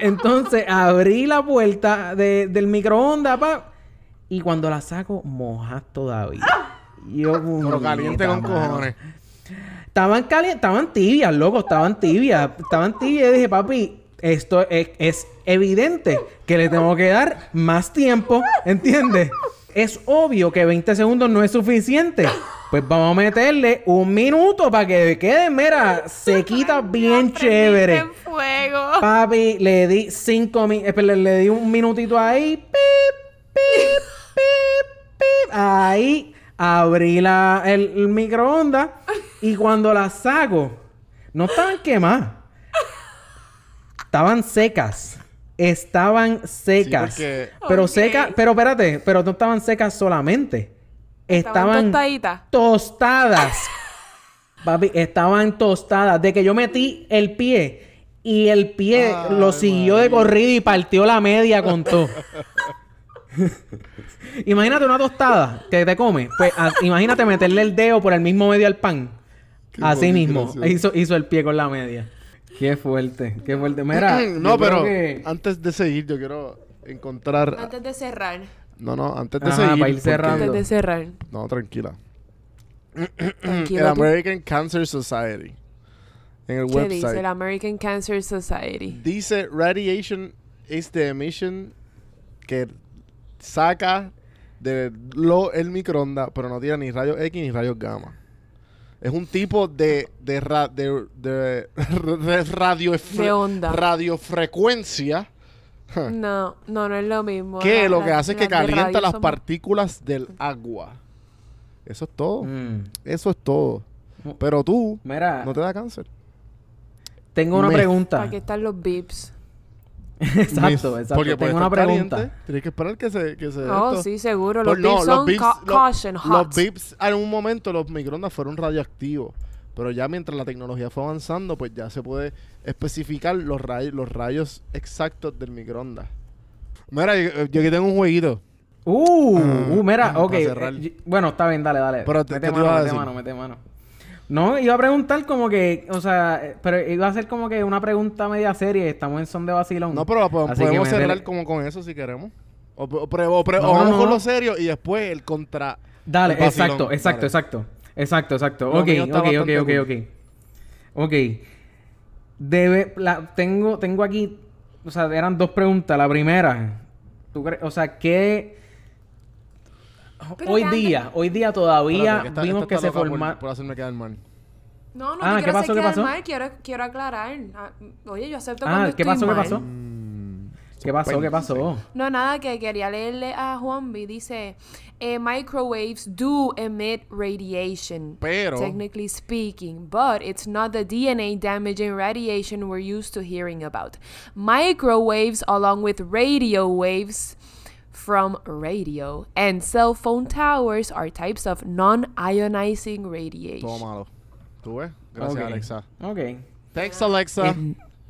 Entonces abrí la puerta del microondas, pa, y cuando la saco, mojas todavía. Yo, Pero caliente con cojones. Estaban calientes, estaban tibias, loco, estaban tibias. Estaban tibias y dije, papi, esto es, es evidente que le tengo que dar más tiempo, ¿entiendes? Es obvio que 20 segundos no es suficiente. Pues vamos a meterle un minuto para que quede, mira, se quita bien chévere. En fuego. Papi, le di cinco minutos, eh, le, di un minutito ahí. Pip, pip, pip, pip. Ahí abrí la, el, microondas y cuando la saco, no estaban quemadas. Estaban secas. Estaban secas. Pero secas, pero espérate, pero no estaban secas solamente estaban, tostadas. Papi, estaban tostadas. De que yo metí el pie y el pie lo siguió de corrido y partió la media con todo. imagínate una tostada que te come. Pues imagínate meterle el dedo por el mismo medio al pan. Así mismo. Hizo, hizo el pie con la media. Qué fuerte, qué fuerte. Mira, no, pero antes de seguir, yo quiero encontrar. Antes de cerrar. No, no, antes de seguir. Para ir cerrando. Antes de cerrar. No, tranquila. el American Cancer Society. En el ¿Qué website. dice el American Cancer Society? Dice radiation is the emission que saca de lo, el microondas, pero no tiene ni rayos X ni rayos gamma. Es un tipo de, de, ra- de, de, de radio, De onda. radiofrecuencia No, no, no es lo mismo. que lo que hace es que calienta las partículas del agua. Eso es todo. Mm. Eso es todo. Pero tú Mira, no te da cáncer. tengo una me- pregunta. ¿Para qué están los bips? exacto, exacto. Porque tengo una pregunta. caliente, Tienes que esperar que se... Que se Oh, esto. sí, seguro. Pues Los no, beeps los son beeps- ca- lo- caution, hot. Los beeps, en un momento, los microondas fueron radioactivos. Pero ya mientras la tecnología fue avanzando, pues ya se puede especificar los, rayos los rayos exactos del microondas. Mira, yo, yo aquí tengo un jueguito. Uh, Ah, uh, mira, ok. eh, bueno, está bien, dale, dale. Pero te- mete ¿qué te mano, iba a mete mano, mete mano. No, iba a preguntar como que, o sea, eh, pero iba a ser como que una pregunta media seria. Estamos en son de vacilón. No, pero podemos cerrar como con eso si queremos. O, o pre- o pre- No, o vamos no, con lo serio y después el contra. Dale, el exacto, exacto, Dale. exacto. Exacto, exacto. Lo Ok, ok, ok, ok, ok. Ok. Debe, la, tengo, tengo aquí, o sea, eran dos preguntas. La primera, ¿tú crees, o sea, qué Pero hoy antes- día, hoy día todavía Espérate, que esta- vimos esta que se loca por- Por, hacerme quedar mal. No, no Ah, te ¿qué quiero pasó? hacer ¿Qué pasó? mal. Quiero, quiero aclarar. Ah, Oye, yo acepto Ah, cuando ¿qué estoy pasó? ¿Qué pasó? ¿Qué pasó? ¿Qué pasó? No, nada, que quería leerle a Juanvi. Dice, eh, microwaves do emit radiation, Pero- technically speaking, but it's not the DNA damaging radiation we're used to hearing about. Microwaves, along with radio waves from radio and cell phone towers, are types of non-ionizing radiation. Todo malo. ¿Tú ves? Gracias. Alexa. Ok. Thanks, Alexa.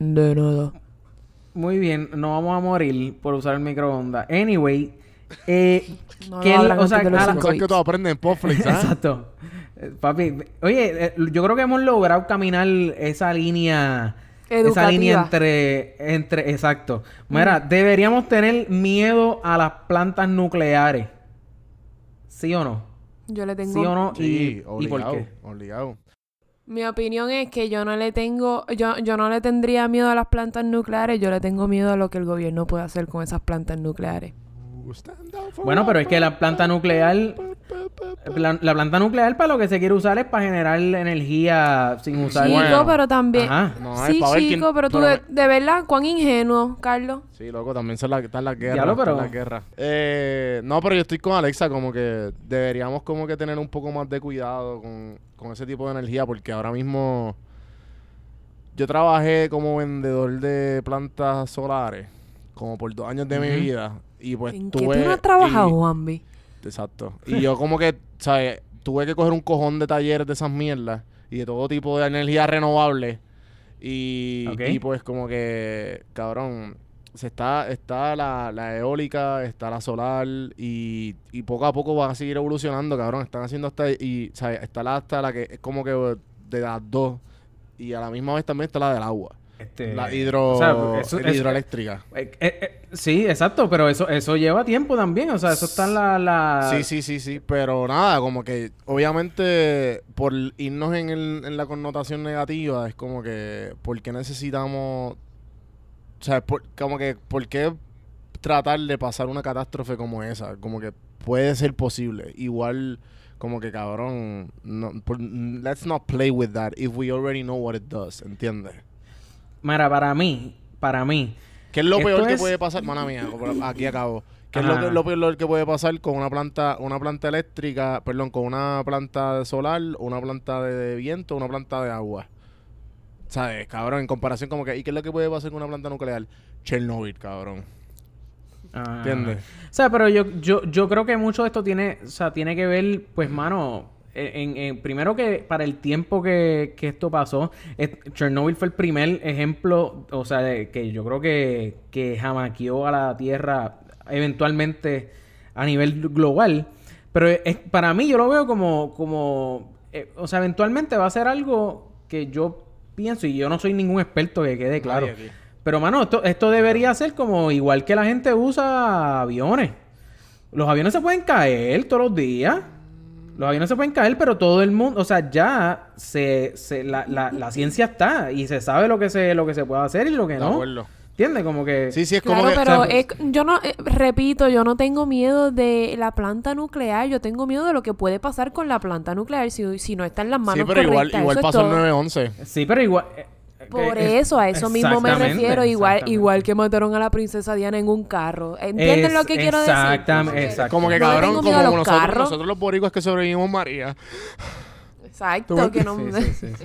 De nada. Muy bien, no vamos a morir por usar el microondas. Anyway, eh, No ¿qué lo es la- hablan o sea, a la- Cosas que tú aprendes en Popflix, ¿ah? Exacto. Eh, Papi, oye, eh, yo creo que hemos logrado caminar esa línea. Esa Educativa. línea entre, entre, exacto. Mira, deberíamos tener miedo a las plantas nucleares. ¿Sí o no? Yo le tengo... ¿Sí o no? Sí, ¿Y, ¿y obligado. por qué? Obligado. Mi opinión es que yo no le tengo, yo, yo no le tendría miedo a las plantas nucleares, yo le tengo miedo a lo que el gobierno puede hacer con esas plantas nucleares. Bueno, pero es que la planta nuclear, la, la planta nuclear para lo que se quiere usar es para generar energía sin usar. Chico, Bueno. pero también... Ajá. No, sí, chico, pero tú pero de, de verdad, cuán ingenuo, Carlos. Sí, loco, también son la, están las guerras. Diablo, están pero- las guerras. Eh, no, pero yo estoy con Alexa, como que deberíamos como que tener un poco más de cuidado con, con ese tipo de energía, porque ahora mismo yo trabajé como vendedor de plantas solares, como por dos años de mi vida, y pues ¿En qué tuve... tú no has trabajado, y- Juanvi? Exacto. Y yo como que, ¿sabes? Tuve que coger un cojón de talleres de esas mierdas y de todo tipo de energía renovable. Y, Ok. y pues como que, cabrón, se está, está la, la eólica, está la solar y, y poco a poco va a seguir evolucionando, cabrón. Están haciendo hasta, y, ¿sabes? Está la, hasta la que es como que de las dos. Y a la misma vez también está la del agua. Este, La hidro, o sea, eso- el eso- hidroeléctrica. Eh, eh, eh, sí, exacto, pero eso eso lleva tiempo también, o sea, eso está en la... la... Sí, sí, sí, sí, pero nada, como que obviamente por irnos en, el- en la connotación negativa es como que, ¿por qué necesitamos, o sea, por- como que, ¿por qué tratar de pasar una catástrofe como esa? Como que puede ser posible, igual como que cabrón, no, por- let's not play with that if we already know what it does, ¿entiendes? Mira, para mí, para mí, ¿Qué es lo peor que puede pasar? Mana mía, aquí acabo. ¿Qué es lo, que- lo peor que puede pasar con una planta, una planta eléctrica, perdón, con una planta solar, una planta de, de viento, una planta de agua? ¿Sabes, cabrón? En comparación como que, ¿y qué es lo que puede pasar con una planta nuclear? Chernobyl, cabrón. Ah. ¿Entiendes? O sea, pero yo, yo, yo creo que mucho de esto tiene, o sea, tiene que ver, pues, mano, en, en- primero que para el tiempo que, que esto pasó, es- Chernobyl fue el primer ejemplo, o sea, de- que yo creo que, que jamaqueó a la Tierra eventualmente a nivel global. Pero es, para mí yo lo veo como, como eh, o sea, eventualmente va a ser algo que yo pienso, y yo no soy ningún experto que quede claro. Pero, mano, esto, esto debería ser como igual que la gente usa aviones. Los aviones se pueden caer todos los días. Los aviones se pueden caer, pero todo el mundo, o sea, ya se, se- la, la, la ciencia está y se sabe lo que se, lo que se puede hacer y lo que De no. acuerdo. ¿Entiendes? Como que... Sí, sí, es como Claro, que... pero o sea, es- yo no, eh, repito, yo no tengo miedo de la planta nuclear, yo tengo miedo de lo que puede pasar con la planta nuclear si, si no está en las manos sí, pero igual, correctas, igual es pasó el todo. 911. Sí, pero igual... eh, Por es- eso, a eso mismo me refiero, igual, igual que mataron a la princesa Diana en un carro. ¿Entienden Es- lo que quiero decir? exactamente, Como que-. Como que No cabrón, tengo como miedo a los nosotros, carros. nosotros los boricuas que sobrevivimos María. Exacto, que no... Sí, sí, sí, sí.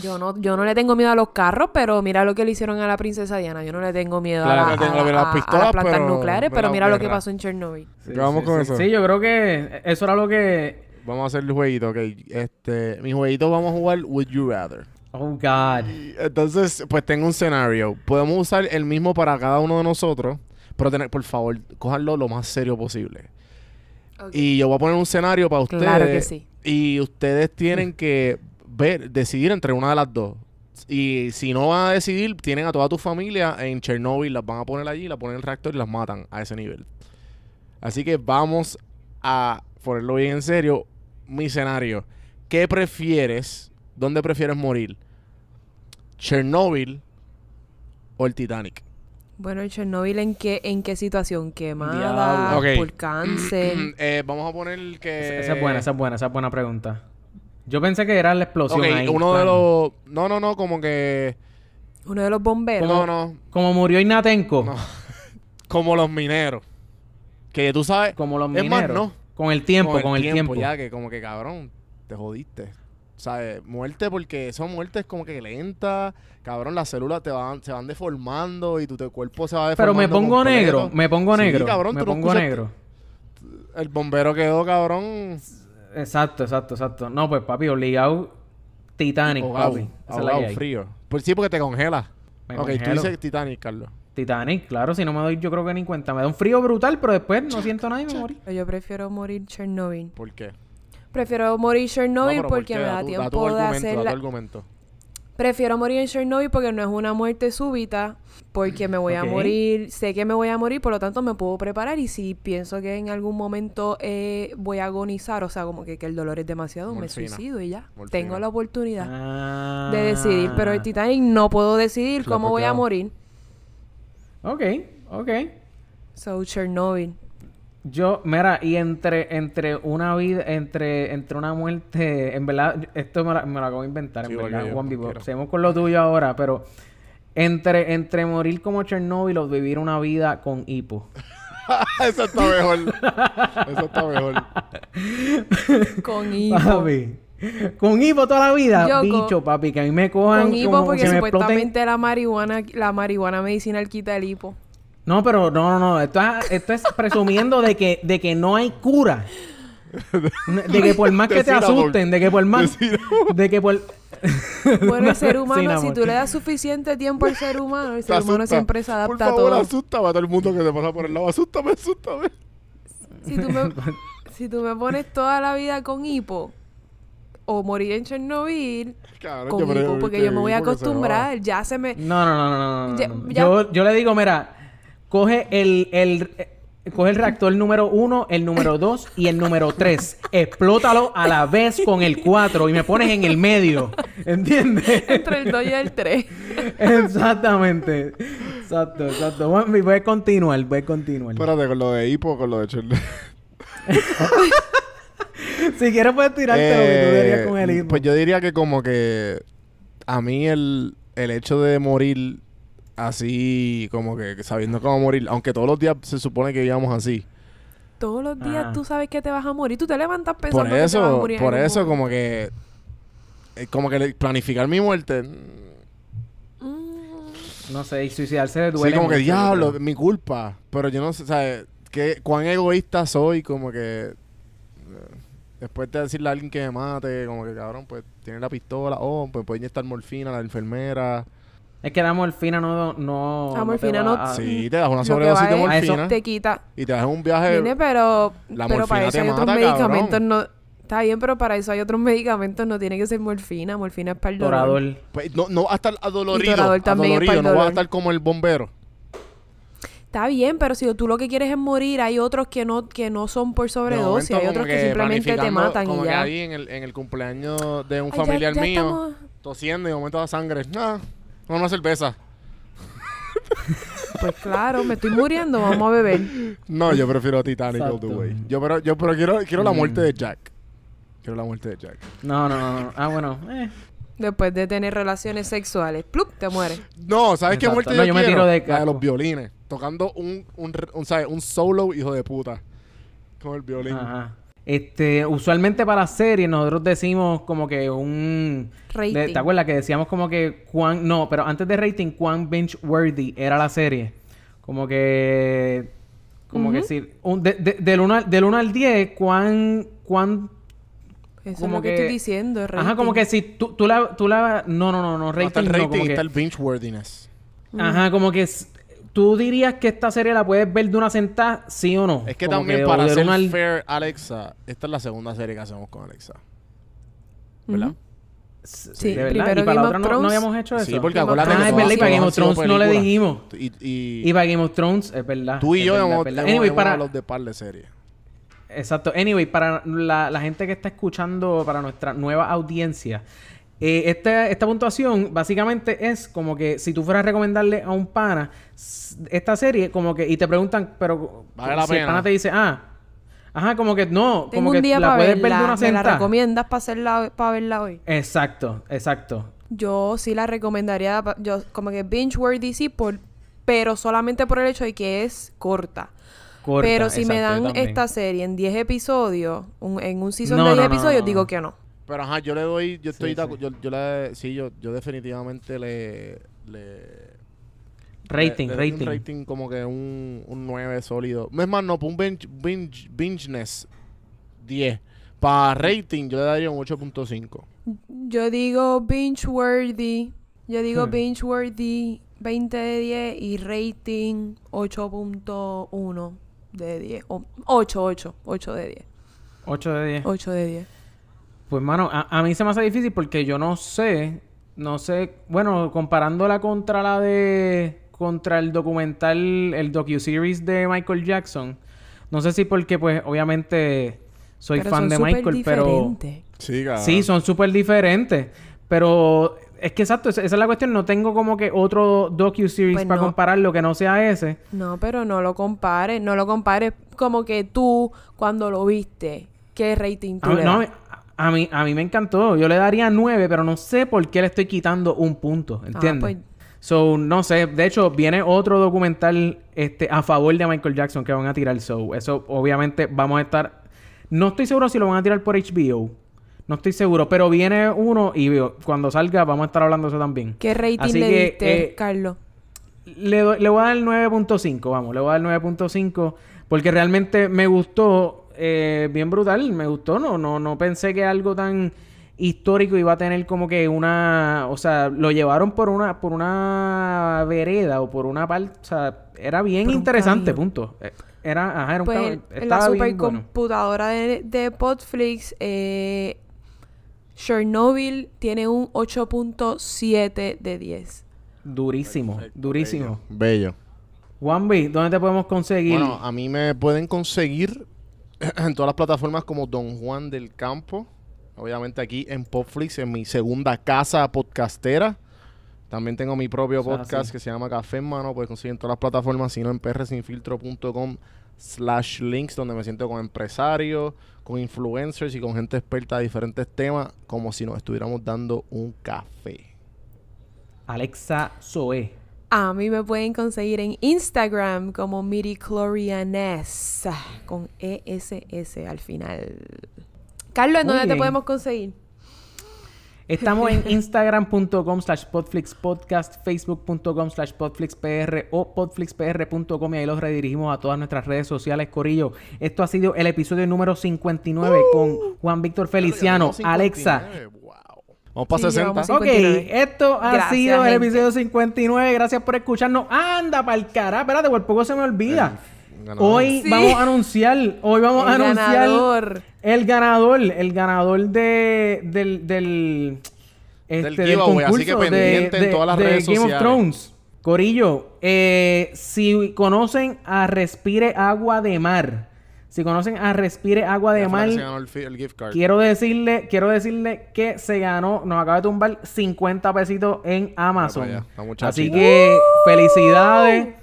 Yo no, yo no le tengo miedo a los carros, pero mira lo que le hicieron a la princesa Diana. Yo no le tengo miedo Claro, a, la- tengo a- las a- a pistolas, las plantas pero- nucleares, pero mira lo que pasó en Chernobyl. Sí, ¿Qué vamos sí, con sí. eso? Sí, yo creo que eso era lo que... Vamos a hacer el jueguito, ok. Este, mi jueguito vamos a jugar Would You Rather. Oh, God. Entonces, pues tengo un escenario. Podemos usar el mismo para cada uno de nosotros, pero tener, por favor, cojanlo lo más serio posible. Y yo voy a poner un escenario para ustedes. Claro que sí. Y ustedes tienen que ver, decidir entre una de las dos. Y si no van a decidir, tienen a toda tu familia en Chernobyl, las van a poner allí, las ponen en el reactor y las matan a ese nivel. Así que vamos a ponerlo bien en serio. Mi escenario. ¿Qué prefieres? ¿Dónde prefieres morir? ¿Chernobyl o el Titanic? Bueno, el Chernobyl en qué, en qué situación? Quemada, Diablo. Ok. por cáncer. Eh, vamos a poner que... Esa es buena, esa es buena, esa es buena pregunta. Yo pensé que era la explosión Ok, ahí, uno de los... No, no, no, como que... Uno de los bomberos. No, no. Como murió Ignatenko. No. Como los mineros. Que tú sabes... Como los Es mineros. más, no. Con el tiempo, con el, tiempo. Ya que como que cabrón, te jodiste. ¿Sabes? Muerte porque son muertes como que lentas. Cabrón, las células te van, se van deformando y tu, tu cuerpo se va Pero deformando. me pongo completo. negro, me pongo Sí, negro. cabrón, me tú pongo negro. El bombero quedó, cabrón. Exacto, exacto, exacto. No, pues papi, obligado Titanic, ahogado, papi. Esa es la frío. Pues sí, porque te congela. Me ok, tú congelo. dices Titanic, Carlos. Titanic, claro, si no me doy yo creo que ni cuenta. Me da un frío brutal, pero después no siento nada y me morí. Yo prefiero morir Chernobyl. ¿Por qué? Prefiero morir Chernobyl No, pero ¿por porque me Da da tu- tiempo tu de hacer da tu argumento. Prefiero morir en Chernobyl porque no es una muerte súbita, porque me voy a morir, sé que me voy a morir, por lo tanto me puedo preparar y si pienso que en algún momento eh, voy a agonizar, o sea, como que, que el dolor es demasiado, me suicido y ya. Morfina. Tengo la oportunidad Ah. de decidir, pero el Titanic no puedo decidir cómo voy a morir. Ok, ok. So, Chernobyl. Yo, mira, y entre, entre una vida, entre, entre una muerte, en verdad, esto me, la- me lo acabo de inventar, Sí, en verdad, yo, Juan Vivo. Seguimos con lo tuyo ahora, pero entre, entre morir como Chernobyl o vivir una vida con hipo. Eso está mejor. Eso está mejor. Con hipo. Papi. Con hipo toda la vida, Yo con- bicho, papi, que a mí me cojan Con hipo como porque exploten. supuestamente la marihuana, la marihuana medicinal quita el hipo. No, pero no, no, no. Esto es, esto es presumiendo de que, de que no hay cura. De que por más que te asusten, de que por más. De que por. Bueno, el ser humano, Sin si amor. tú le das suficiente tiempo al ser humano, el ser humano asusta. siempre se adapta Por a favor, todo. asústame a todo el mundo que te pasa por el lado. Asústame, asústame. Si tú, me, si tú me pones toda la vida con hipo o morir en Chernobyl Cabrón, con hipo, porque que yo me voy a se acostumbrar. Ya se me... No, no, no, no, no, no, Ya- no. ya- Yo, yo le digo, mira, coge el, el, eh, coge el reactor número uno, el número dos y el número tres. Explótalo a la vez con el cuatro y me pones en el medio. ¿Entiendes? Entre el 2 y el 3. Exactamente. Exacto, exacto. Bueno, voy a continuar, voy a continuar. Espérate, con lo de hipo, con lo de Chernobyl. Si quieres puedes tirarte lo que tú dirías con el hipo. Pues yo diría que como que a mí el, el hecho de morir así, como que sabiendo cómo morir, aunque todos los días se supone que íbamos así. Todos los días Ah. tú sabes que te vas a morir. Tú te levantas pensando Por que te vas a eso, morir. por eso como que eh, como que planificar mi muerte. Mm, No sé, y suicidarse le duele sí, como que diablo, mi culpa. Pero yo no sé, ¿sabes? Que, cuán egoísta soy, como que eh, después de decirle a alguien que me mate, como que cabrón, pues tiene la pistola, oh, pues puede inyectar morfina a la enfermera. Es que la morfina no... no La morfina te no- a- Sí, te das una que sobredosis de es- A eso- morfina te quita. y te das un viaje. Viene, pero, la pero para morfina eso te hay otros mata, medicamentos. cabrón. No, está bien, pero para eso hay otros medicamentos. No tiene que ser morfina. Morfina es para el dolor. Pues, no, no va a estar adolorido. Y Torador también es adolorido, para el no va a dolor. estar como el bombero. Está bien, pero si tú lo que quieres es morir, hay otros que no, que no son por sobredosis. momento, Hay otros que, simplemente te matan como y que ya. ahí en el, en el cumpleaños de un Ay, ya- familiar ya mío, estamos- tosiendo y de momento da sangre. No, no una cerveza. pues claro, me estoy muriendo, vamos a beber. No, yo prefiero Titanic all the Exacto. way. Yo pero, yo pero quiero, quiero la Mm. muerte de Jack. Quiero la muerte de Jack. No, no, no. no. Ah, bueno. Eh. Después de tener relaciones sexuales, ¡plup! te mueres. No, ¿sabes qué Exacto. muerte No, yo, yo me quiero? tiro de La de casco. los violines. Tocando un, un, un, ¿sabes? un solo hijo de puta. Con el violín. Ajá. Este, usualmente para las series nosotros decimos como que un... Rating. de- ¿Te acuerdas que decíamos como que cuán... No, pero antes de rating, cuán binge-worthy era la serie? Como que... Como que si... Un, de- de- del 1 al, del uno al 10, cuán... cuán Eso como es lo que, que- estoy diciendo. Ajá, rating. como que si tú, tú la... Tú la no, no, no, no, No rating está el no, rating, que- está el binge-worthiness. Ajá, como que... ¿Tú dirías que esta serie la puedes ver de una sentada, sí o no? Es que Como también para ser uno al- fair, Alexa, esta es la segunda serie que hacemos con Alexa. ¿Verdad? Sí, de verdad. primero y para Game la of otra no, habíamos hecho eso. Sí, porque acuérdate Ah, es verdad, y para Game of Thrones no le dijimos. Y, y, Y para Game of Thrones, es verdad. tú y yo verdad, hemos, hemos- Anyway, hemos para... hablado de par de series. Exacto. Anyway, para la, la gente que está escuchando, para nuestra nueva audiencia, eh, esta, esta puntuación básicamente es como que si tú fueras a recomendarle a un pana esta serie, como que, y te preguntan, pero Vale la si el pena. pana te dice, ah, ajá, como que no, Tengo como un que día la puedes ver de verla. una ¿Me la sentada. recomiendas para hacerla, para verla hoy? Exacto, exacto. Yo sí la recomendaría, yo como que binge worthy sí, por, pero solamente por el hecho de que es corta. Corta, pero si me exacto, dan esta serie en 10 episodios, un- en un season No, de 10 no, no, episodios, no. digo que no. Pero ajá, yo le doy, yo estoy, Sí, acu- sí. Yo, yo le, sí, yo, yo definitivamente le, le Rating, le- le rating. un rating como que un, un 9 sólido. Es más, no, para un binge, binge, bingeness 10. Para rating yo le daría un 8.5. Yo digo binge worthy, yo digo Hmm. binge worthy 20 de 10 y rating 8.1 de 10. O 8, 8, 8 de 10. 8 de 10. 8 de 10. Pues, mano, a, a mí se me hace difícil porque yo no sé, no sé, bueno, comparándola contra la de, contra el documental, el docu-series de Michael Jackson, no sé si porque, pues, obviamente soy Pero fan son de Michael, pero... diferentes. Sí, son súper diferentes, pero es que exacto, esa, es la cuestión, no tengo como que otro docu-series Pues para no. compararlo que no sea ese. No, pero no lo compares, no lo compares como que tú cuando lo viste, ¿qué rating tú A, le no, das? A mí, a mí me encantó, yo le daría 9, pero no sé por qué le estoy quitando un punto, ¿entiendes? pues- So, no sé. De hecho, viene otro documental este, a favor de Michael Jackson que van a tirar. So, eso obviamente vamos a estar... No estoy seguro si lo van a tirar por HBO. No estoy seguro. Pero viene uno y veo, cuando salga vamos a estar hablando de eso también. ¿Qué rating Así le que, diste, eh, Carlos? Le, doy- le voy a dar el 9.5, vamos. Le voy a dar el 9.5 porque realmente me gustó. Eh, bien brutal. Me gustó. No, no, no pensé que algo tan histórico iba a tener como que una... O sea, lo llevaron por una por una vereda o por una parte... O sea, era bien interesante, punto. Eh, Era, ajá, era un Pues en la bueno. supercomputadora de, de Podflix, eh, Chernobyl tiene un 8.7 de 10. Durísimo, Perfecto, durísimo. Bello. Juanvi, ¿dónde te podemos conseguir? Bueno, a mí me pueden conseguir en todas las plataformas como Don Juan del Campo. Obviamente aquí en Popflix, en mi segunda casa podcastera. También tengo mi propio podcast así. que se llama Café en Mano. Puedes conseguir en todas las plataformas, sino en prsinfiltro.com slash links, donde me siento con empresarios, con influencers y con gente experta de diferentes temas, como si nos estuviéramos dando un café. Alexa Zoe. A mí me pueden conseguir en Instagram como Miriclorianes con ESS al final. Carlos, ¿en dónde te podemos conseguir? Estamos en instagram.com slash podflixpodcast, facebook.com slash podflixpr o podflixpr.com y ahí los redirigimos a todas nuestras redes sociales, Corillo. Esto ha sido el episodio número 59 con Juan Víctor Feliciano, Alexa. 59, wow. Vamos para Sí, 60. llevamos Ok, 59. esto ha Gracias, sido el gente. episodio 59. Gracias por escucharnos. Anda, para el carajo. Espérate, por poco se me olvida. Hoy Sí. vamos a anunciar, hoy vamos a El anunciar ganador. el ganador, el ganador de del del este, Del giveaway, así que concurso pendiente en todas las de redes Game of sociales. Thrones. Corillo, eh, si conocen a Respire Agua de Mar, si conocen a Respire Agua de Mar, quiero decirle, quiero decirle que se ganó, nos acaba de tumbar 50 pesitos en Amazon. Así que felicidades.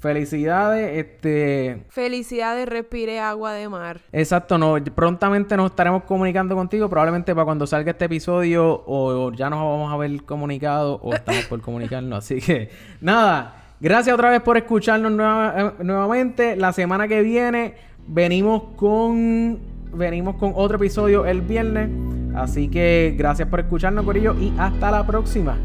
Felicidades, este... Felicidades, respire agua de mar. Exacto, no, prontamente nos estaremos comunicando contigo, probablemente para cuando salga este episodio o ya nos vamos a ver comunicado o estamos por comunicarnos, así que nada, gracias otra vez por escucharnos nueva- eh, nuevamente, la semana que viene venimos con venimos con otro episodio el viernes, así que gracias por escucharnos Corillo y hasta la próxima.